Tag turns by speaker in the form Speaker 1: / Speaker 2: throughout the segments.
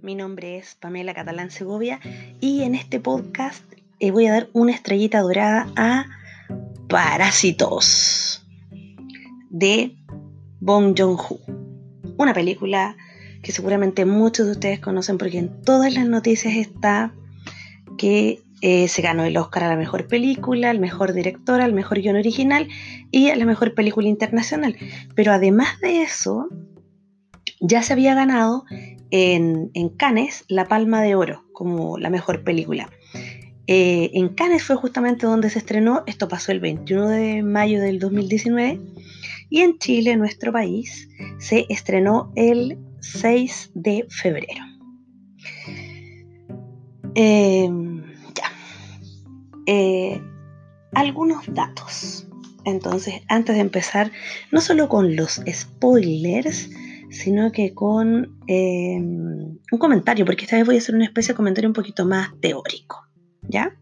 Speaker 1: Mi nombre es Pamela Catalán Segovia y en este podcast eh, voy a dar una estrellita dorada a Parásitos de Bong Joon-ho. Una película que seguramente muchos de ustedes conocen porque en todas las noticias está que eh, se ganó el Oscar a la mejor película, al mejor director, al mejor guion original y a la mejor película internacional. Pero además de eso, ya se había ganado en, Cannes la Palma de Oro como la mejor película. Eh, en Cannes fue justamente donde se estrenó, esto pasó el 21 de mayo del 2019, y en Chile, nuestro país, se estrenó el 6 de febrero. Em, ya. Eh, algunos datos. Entonces, antes de empezar, no solo con los spoilers, sino que con em, un comentario, porque esta vez voy a hacer una especie de comentario un poquito más teórico. ¿Ya?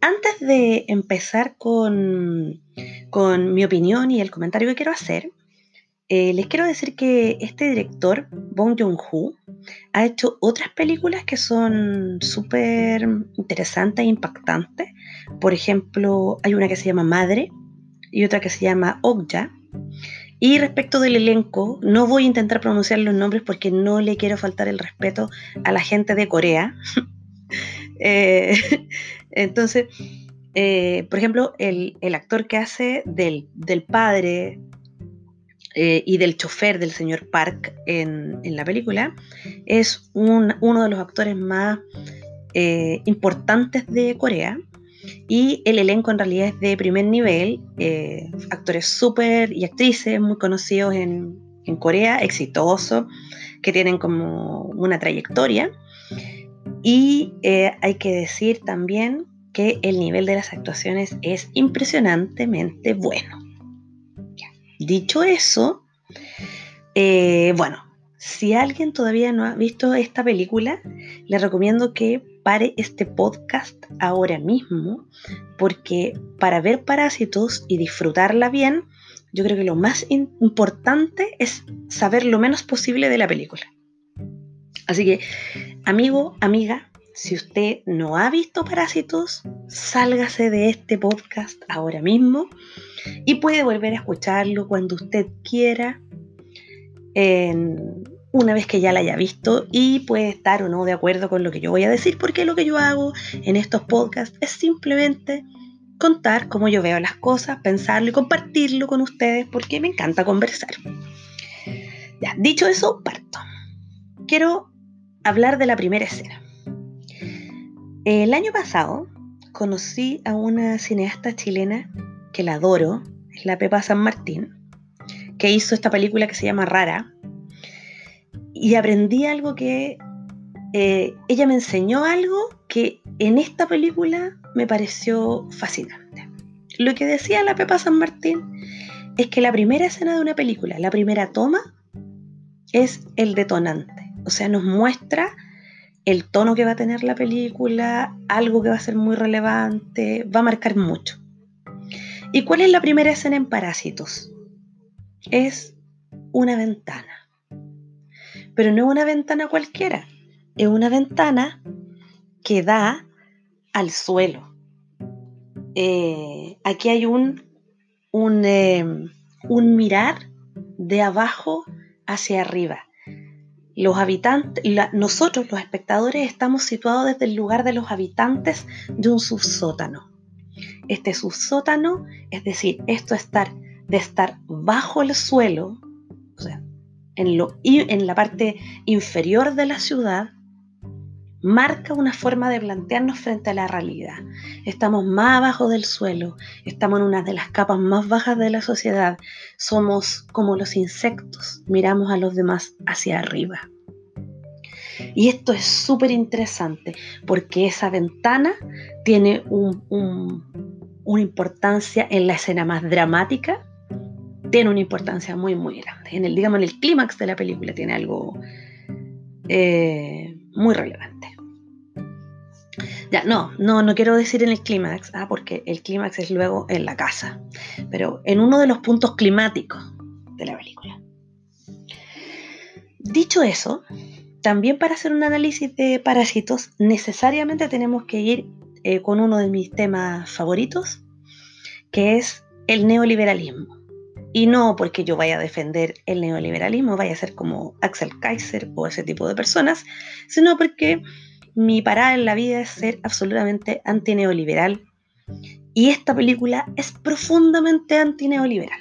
Speaker 1: Antes de empezar con, con mi opinión y el comentario que quiero hacer, eh, les quiero decir que este director, Bong Joon-ho, ha hecho otras películas que son súper interesantes e impactantes. Por ejemplo, hay una que se llama Madre y otra que se llama Okja. Y respecto del elenco, no voy a intentar pronunciar los nombres porque no le quiero faltar el respeto a la gente de Corea. Eh, entonces, eh, por ejemplo, el, actor que hace del, del padre eh, y del chofer del señor Park en, la película, es uno de los actores más eh, importantes de Corea. Y el elenco en realidad es de primer nivel, eh, actores súper y actrices muy conocidos en, en Corea, exitosos, que tienen como una trayectoria. Y hay que decir también que el nivel de las actuaciones es impresionantemente bueno. Dicho eso, eh, bueno, si alguien todavía no ha visto esta película, le recomiendo que pare este podcast ahora mismo, porque para ver Parásitos y disfrutarla bien, yo creo que lo más importante es saber lo menos posible de la película. Así que, amigo, amiga, si usted no ha visto Parásitos, sálgase de este podcast ahora mismo y puede volver a escucharlo cuando usted quiera, una vez que ya la haya visto y puede estar o no de acuerdo con lo que yo voy a decir, porque lo que yo hago en estos podcasts es simplemente contar cómo yo veo las cosas, pensarlo y compartirlo con ustedes, porque me encanta conversar. Ya, dicho eso, parto. Quiero hablar de la primera escena. El año pasado conocí a una cineasta chilena que la adoro, es la Pepa San Martín, que hizo esta película que se llama Rara. Y aprendí algo que eh, ella me enseñó algo que en esta película me pareció fascinante. Lo que decía la Pepa San Martín es que la primera escena de una película, la primera toma, es el detonante. O sea, nos muestra el tono que va a tener la película, algo que va a ser muy relevante, va a marcar mucho. ¿Y cuál es la primera escena en Parásitos? Es una ventana. Pero no una ventana cualquiera, es una ventana que da al suelo. Eh, aquí hay un, un, eh, un mirar de abajo hacia arriba los habitantes, nosotros los espectadores estamos situados desde el lugar de los habitantes de un subsótano. Este subsótano, es decir, esto estar, de estar bajo el suelo, o sea, en, lo, en la parte inferior de la ciudad, marca una forma de plantearnos frente a la realidad. Estamos más abajo del suelo, estamos en una de las capas más bajas de la sociedad, somos como los insectos, miramos a los demás hacia arriba. Y esto es súper interesante porque esa ventana tiene una importancia en la escena más dramática, tiene una importancia muy, muy grande. En el, digamos, en el clímax de la película tiene algo eh, muy relevante. Ya, no, no, no quiero decir en el clímax, ah, porque el clímax es luego en la casa, pero en uno de los puntos climáticos de la película. Dicho eso, también para hacer un análisis de parásitos necesariamente tenemos que ir eh, con uno de mis temas favoritos, que es el neoliberalismo. Y no porque yo vaya a defender el neoliberalismo, vaya a ser como Axel Kaiser o ese tipo de personas, sino porque mi parada en la vida es ser absolutamente antineoliberal. Y esta película es profundamente antineoliberal.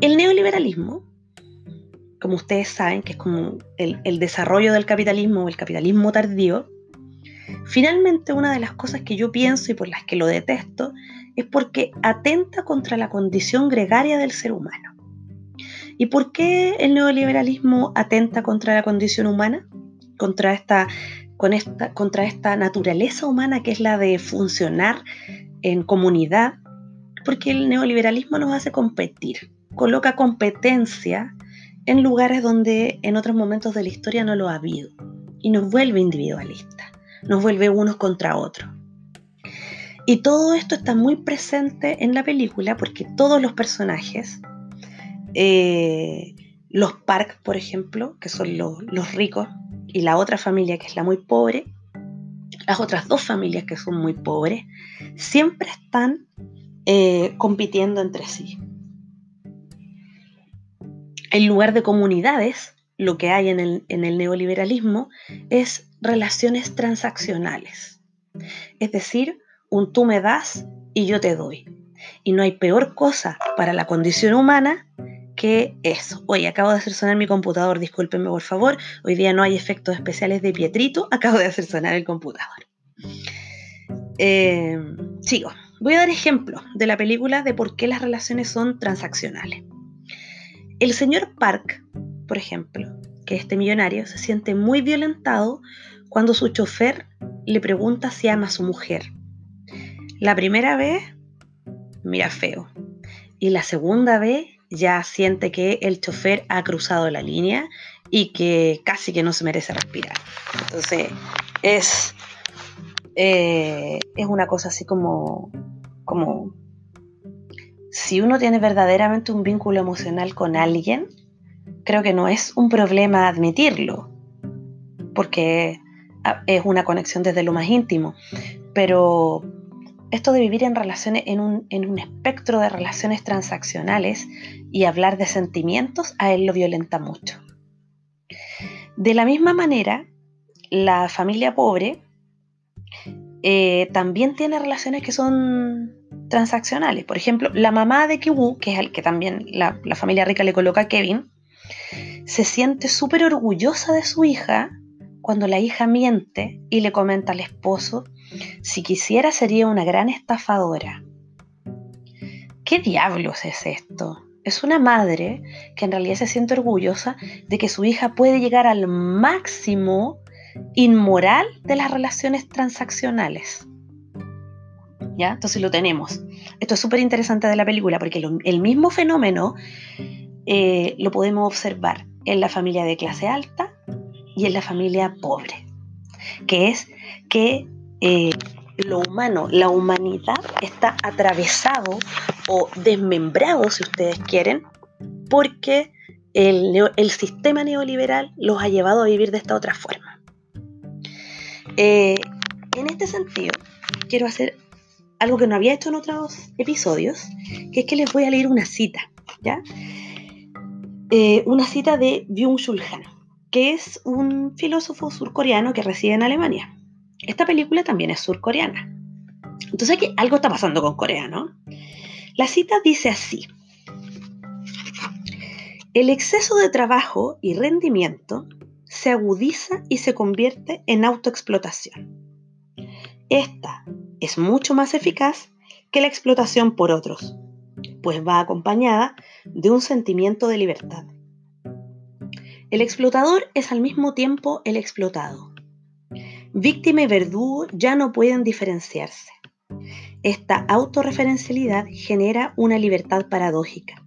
Speaker 1: El neoliberalismo como ustedes saben, que es como el, desarrollo del capitalismo o el capitalismo tardío, finalmente una de las cosas que yo pienso y por las que lo detesto es porque atenta contra la condición gregaria del ser humano. ¿Y por qué el neoliberalismo atenta contra la condición humana? Contra esta, con esta, contra esta naturaleza humana que es la de funcionar en comunidad, porque el neoliberalismo nos hace competir, coloca competencia en lugares donde en otros momentos de la historia no lo ha habido y nos vuelve individualistas, nos vuelve unos contra otros. Y todo esto está muy presente en la película porque todos los personajes, eh, los Park, por ejemplo, que son los, ricos, y la otra familia que es la muy pobre, las otras dos familias que son muy pobres, siempre están eh, compitiendo entre sí. En lugar de comunidades, lo que hay en el, neoliberalismo es relaciones transaccionales. Es decir, un tú me das y yo te doy. Y no hay peor cosa para la condición humana que eso. Oye, acabo de hacer sonar mi computador, discúlpenme por favor. Hoy día no hay efectos especiales de Pietrito, acabo de hacer sonar el computador. Eh, sigo. Voy a dar ejemplos de la película de por qué las relaciones son transaccionales. El señor Park, por ejemplo, que este millonario se siente muy violentado cuando su chofer le pregunta si ama a su mujer. La primera vez, mira feo. Y la segunda vez ya siente que el chofer ha cruzado la línea y que casi que no se merece respirar. Entonces, es, eh, es una cosa así como, como si uno tiene verdaderamente un vínculo emocional con alguien, creo que no es un problema admitirlo, porque ah, es una conexión desde lo más íntimo. Pero esto de vivir en relaciones, en un, en un espectro de relaciones transaccionales y hablar de sentimientos, a él lo violenta mucho. De la misma manera, la familia pobre eh, también tiene relaciones que son transaccionales. Por ejemplo, la mamá de Kiwu, que es el que también la, familia rica le coloca a Kevin, se siente súper orgullosa de su hija cuando la hija miente y le comenta al esposo, si quisiera sería una gran estafadora. ¿Qué diablos es esto? Es una madre que en realidad se siente orgullosa de que su hija puede llegar al máximo inmoral de las relaciones transaccionales. ¿Ya? Entonces lo tenemos. Esto es súper interesante de la película porque el mismo fenómeno eh, lo podemos observar en la familia de clase alta y en la familia pobre, que es que eh, lo humano, la humanidad está atravesado o desmembrado, si ustedes quieren, porque el sistema neoliberal los ha llevado a vivir de esta otra forma. Eh, en este sentido, quiero hacer algo que no había hecho en otros episodios, que es que les voy a leer una cita, ¿ya? Eh, una cita de Byung-Chul Han, que es un filósofo surcoreano que reside en Alemania. Esta película también es surcoreana. Entonces aquí algo está pasando con Corea, ¿no? La cita dice así. El exceso de trabajo y rendimiento se agudiza y se convierte en autoexplotación. Esta es mucho más eficaz que la explotación por otros, pues va acompañada de un sentimiento de libertad. El explotador es al mismo tiempo el explotado. Víctima y verdugo ya no pueden diferenciarse. Esta autorreferencialidad genera una libertad paradójica,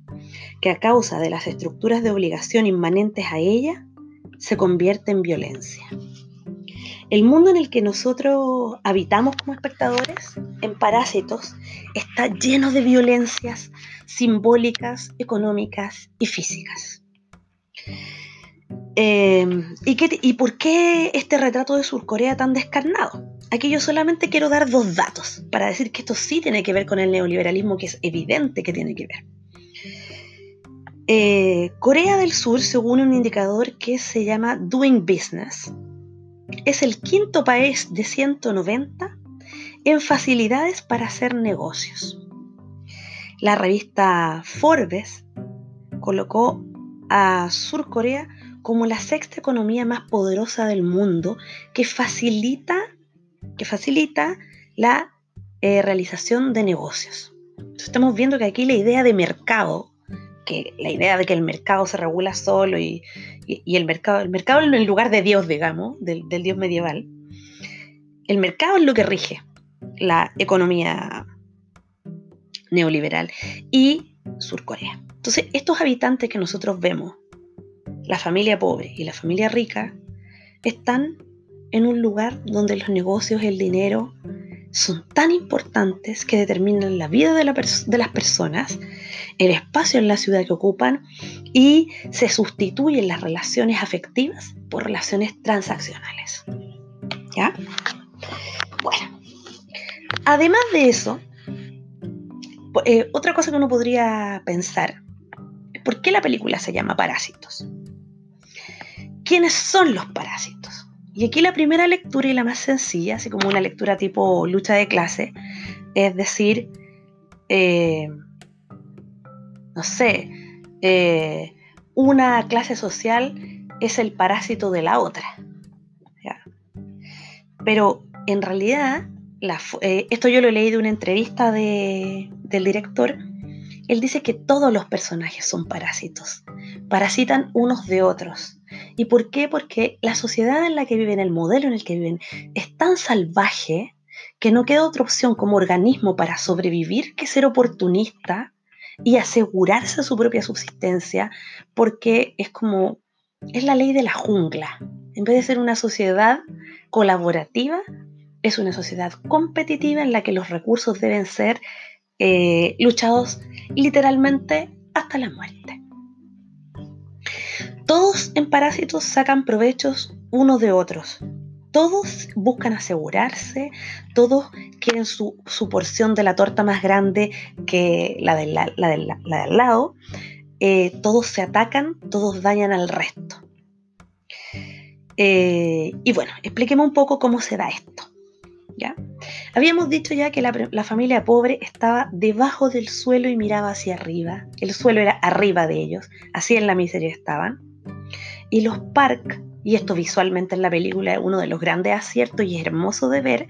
Speaker 1: que a causa de las estructuras de obligación inmanentes a ella, se convierte en violencia. El mundo en el que nosotros habitamos como espectadores, en Parásitos, está lleno de violencias simbólicas, económicas y físicas. Em, ¿y, ¿Y por qué este retrato de Surcorea tan descarnado? Aquí yo solamente quiero dar dos datos para decir que esto sí tiene que ver con el neoliberalismo, que es evidente que tiene que ver. Eh, Corea del Sur, según un indicador que se llama Doing Business, es el quinto país de 190 en facilidades para hacer negocios. La revista Forbes colocó a Sur Corea como la sexta economía más poderosa del mundo que facilita, que facilita la eh, realización de negocios. estamos viendo que aquí la idea de mercado que la idea de que el mercado se regula solo y, el mercado, el mercado en lugar de Dios, digamos, del, del, Dios medieval, el mercado es lo que rige la economía neoliberal y Surcorea. Entonces, estos habitantes que nosotros vemos, la familia pobre y la familia rica, están en un lugar donde los negocios, el dinero, son tan importantes que determinan la vida de, las personas, el espacio en la ciudad que ocupan y se sustituyen las relaciones afectivas por relaciones transaccionales. ¿Ya? Bueno, además de eso, eh, otra cosa que uno podría pensar por qué la película se llama Parásitos. ¿Quiénes son los parásitos? Y aquí la primera lectura y la más sencilla, así como una lectura tipo lucha de clase, es decir, eh, no sé, eh, una clase social es el parásito de la otra. Pero en realidad, eh, esto yo lo leí de una entrevista del director, él dice que todos los personajes son parásitos, parasitan unos de otros. ¿Y por qué? Porque la sociedad en la que viven, el modelo en el que viven, es tan salvaje que no queda otra opción como organismo para sobrevivir que ser oportunista y asegurarse su propia subsistencia, porque es como, es la ley de la jungla. En vez de ser una sociedad colaborativa, es una sociedad competitiva en la que los recursos deben ser eh, luchados literalmente hasta la muerte. Todos en Parásitos sacan provechos unos de otros. Todos buscan asegurarse, todos quieren su, porción de la torta más grande que la, de la, del lado. Eh, todos se atacan, todos dañan al resto. Eh, y bueno, expliquemos un poco cómo se da esto. ¿ya? Habíamos dicho ya que la, familia pobre estaba debajo del suelo y miraba hacia arriba. El suelo era arriba de ellos, así en la miseria estaban. Y los Park, y esto visualmente en la película es uno de los grandes aciertos y es hermoso de ver,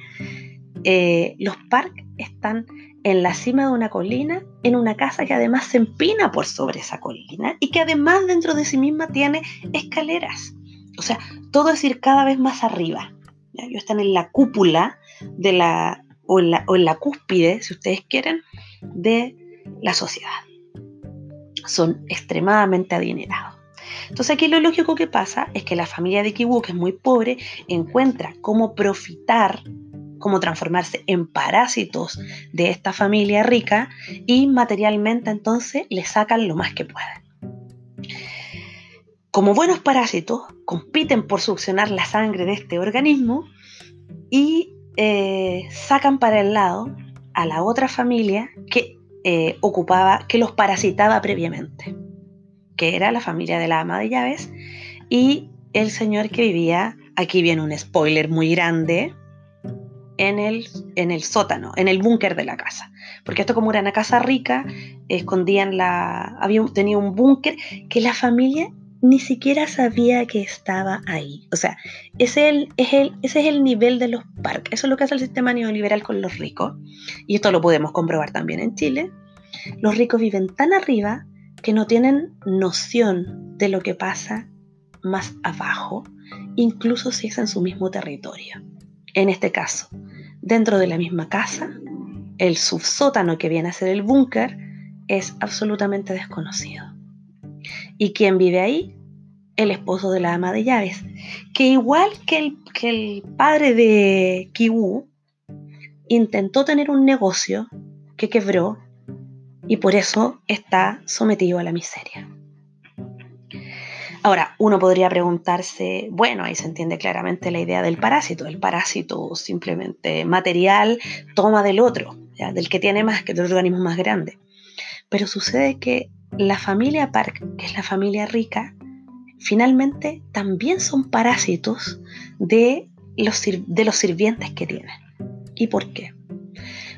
Speaker 1: eh, los Park están en la cima de una colina, en una casa que además se empina por sobre esa colina y que además dentro de sí misma tiene escaleras. O sea, todo es ir cada vez más arriba. Ellos están en la cúpula de la o, en la, o en la cúspide, si ustedes quieren, de la sociedad. Son extremadamente adinerados. Entonces aquí lo lógico que pasa es que la familia de Kibu, que es muy pobre, encuentra cómo profitar, cómo transformarse en parásitos de esta familia rica y materialmente entonces le sacan lo más que puedan. Como buenos parásitos, compiten por succionar la sangre de este organismo y eh, sacan para el lado a la otra familia que eh, ocupaba, que los parasitaba previamente que era la familia de la ama de llaves, y el señor que vivía, aquí viene un spoiler muy grande, en el, en el sótano, en el búnker de la casa. Porque esto como era una casa rica, escondían la... Había, tenía un búnker que la familia ni siquiera sabía que estaba ahí. O sea, ese es el, es el, ese es el nivel de los parques. Eso es lo que hace el sistema neoliberal con los ricos. Y esto lo podemos comprobar también en Chile. Los ricos viven tan arriba que no tienen noción de lo que pasa más abajo, incluso si es en su mismo territorio. En este caso, dentro de la misma casa, el subsótano que viene a ser el búnker es absolutamente desconocido. ¿Y quién vive ahí? el esposo de la ama de llaves, que igual que el, que el padre de Kiwu, intentó tener un negocio que quebró y por eso está sometido a la miseria. Ahora, uno podría preguntarse, bueno, ahí se entiende claramente la idea del parásito. El parásito simplemente material toma del otro, del que tiene más, que del organismo más grande. Pero sucede que la familia Park, que es la familia rica, finalmente también son parásitos de los, de los sirvientes que tienen. ¿Y por qué?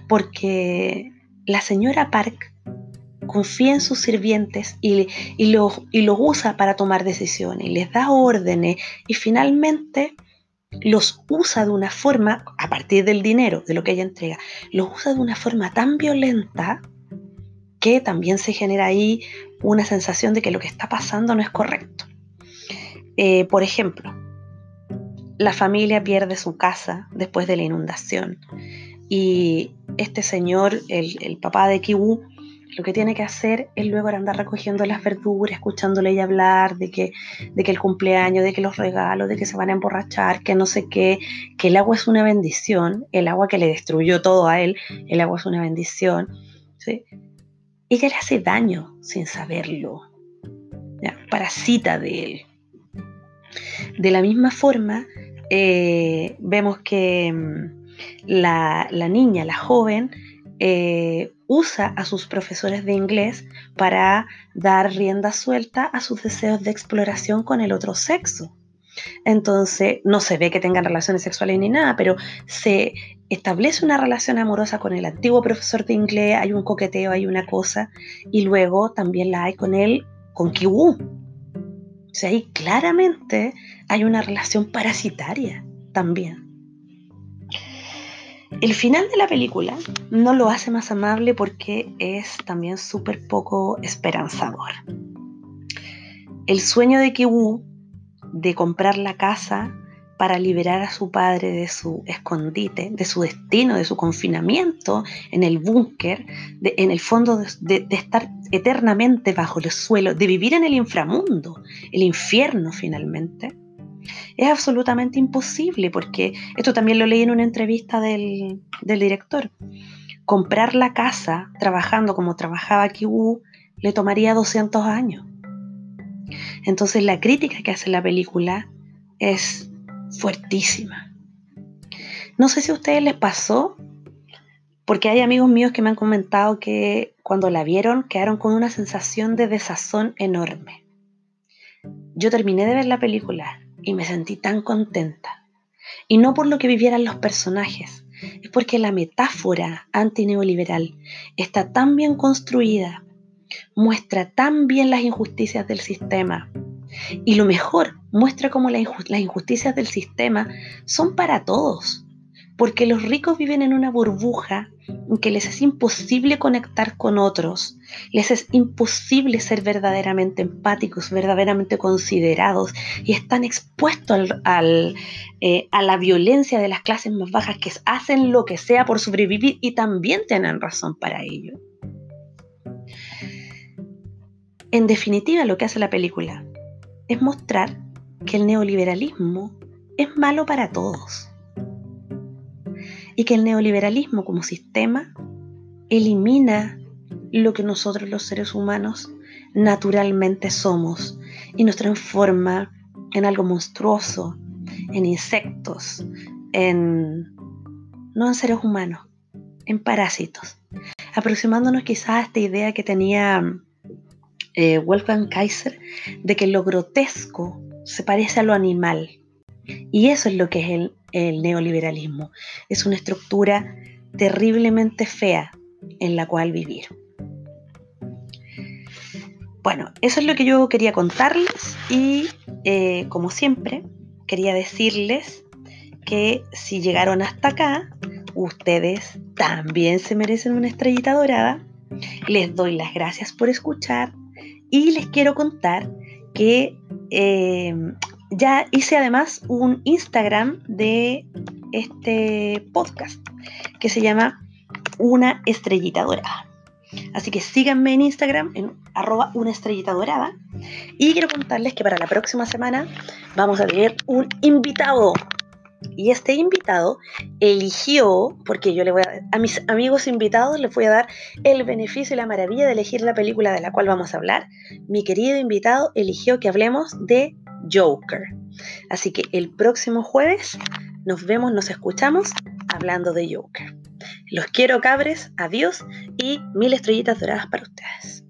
Speaker 1: Porque la señora Park confía en sus sirvientes y, los, usa para tomar decisiones, les da órdenes y finalmente los usa de una forma, a partir del dinero, de lo que ella entrega, los usa de una forma tan violenta que también se genera ahí una sensación de que lo que está pasando no es correcto. Eh, por ejemplo, la familia pierde su casa después de la inundación y este señor, el, el papá de Kiwu, lo que tiene que hacer es luego andar recogiendo las verduras, escuchándole ella hablar de que, de que el cumpleaños, de que los regalos, de que se van a emborrachar, que no sé qué, que el agua es una bendición, el agua que le destruyó todo a él, el agua es una bendición. ¿sí? Ella le hace daño sin saberlo, parasita de él. De la misma forma, eh, vemos que mm, la, la niña, la joven, eh, usa a sus profesores de inglés para dar rienda suelta a sus deseos de exploración con el otro sexo. Entonces, no se ve que tengan relaciones sexuales ni nada, pero se establece una relación amorosa con el antiguo profesor de inglés, hay un coqueteo, hay una cosa, y luego también la hay con él, con Kiwu. O sea, ahí claramente hay una relación parasitaria también. El final de la película no lo hace más amable porque es también súper poco esperanzador. El sueño de Kiwu de comprar la casa para liberar a su padre de su escondite, de su destino, de su confinamiento en el búnker, en el fondo de, de, estar eternamente bajo el suelo, de vivir en el inframundo, el infierno finalmente, es absolutamente imposible, porque esto también lo leí en una entrevista del, director. Comprar la casa trabajando como trabajaba Kiwu le tomaría 200 años. Entonces la crítica que hace la película es fuertísima. No sé si a ustedes les pasó, porque hay amigos míos que me han comentado que cuando la vieron quedaron con una sensación de desazón enorme. Yo terminé de ver la película y me sentí tan contenta. Y no por lo que vivieran los personajes, es porque la metáfora antineoliberal está tan bien construida, muestra tan bien las injusticias del sistema. Y lo mejor, muestra cómo las injusticias del sistema son para todos, porque los ricos viven en una burbuja que les es imposible conectar con otros, les es imposible ser verdaderamente empáticos, verdaderamente considerados y están expuestos al, eh, a la violencia de las clases más bajas que hacen lo que sea por sobrevivir y también tienen razón para ello. En definitiva, lo que hace la película es mostrar que el neoliberalismo es malo para todos y que el neoliberalismo como sistema elimina lo que nosotros los seres humanos naturalmente somos y nos transforma en algo monstruoso, en insectos, en no en seres humanos, en parásitos, aproximándonos quizás a esta idea que tenía eh, Wolfgang Kaiser de que lo grotesco se parece a lo animal. Y eso es lo que es el el neoliberalismo. Es una estructura terriblemente fea en la cual vivir. Bueno, eso es lo que yo quería contarles y eh, como siempre quería decirles que si llegaron hasta acá, ustedes también se merecen una estrellita dorada. Les doy las gracias por escuchar y les quiero contar que eh, ya hice además un Instagram de este podcast que se llama Una Estrellita Dorada. Así que síganme en Instagram en arroba una estrellita dorada. Y quiero contarles que para la próxima semana vamos a tener un invitado. Y este invitado eligió, porque yo le voy a, a mis amigos invitados les voy a dar el beneficio y la maravilla de elegir la película de la cual vamos a hablar. Mi querido invitado eligió que hablemos de Joker. Así que el próximo jueves nos vemos, nos escuchamos hablando de Joker. Los quiero cabres, adiós y mil estrellitas doradas para ustedes.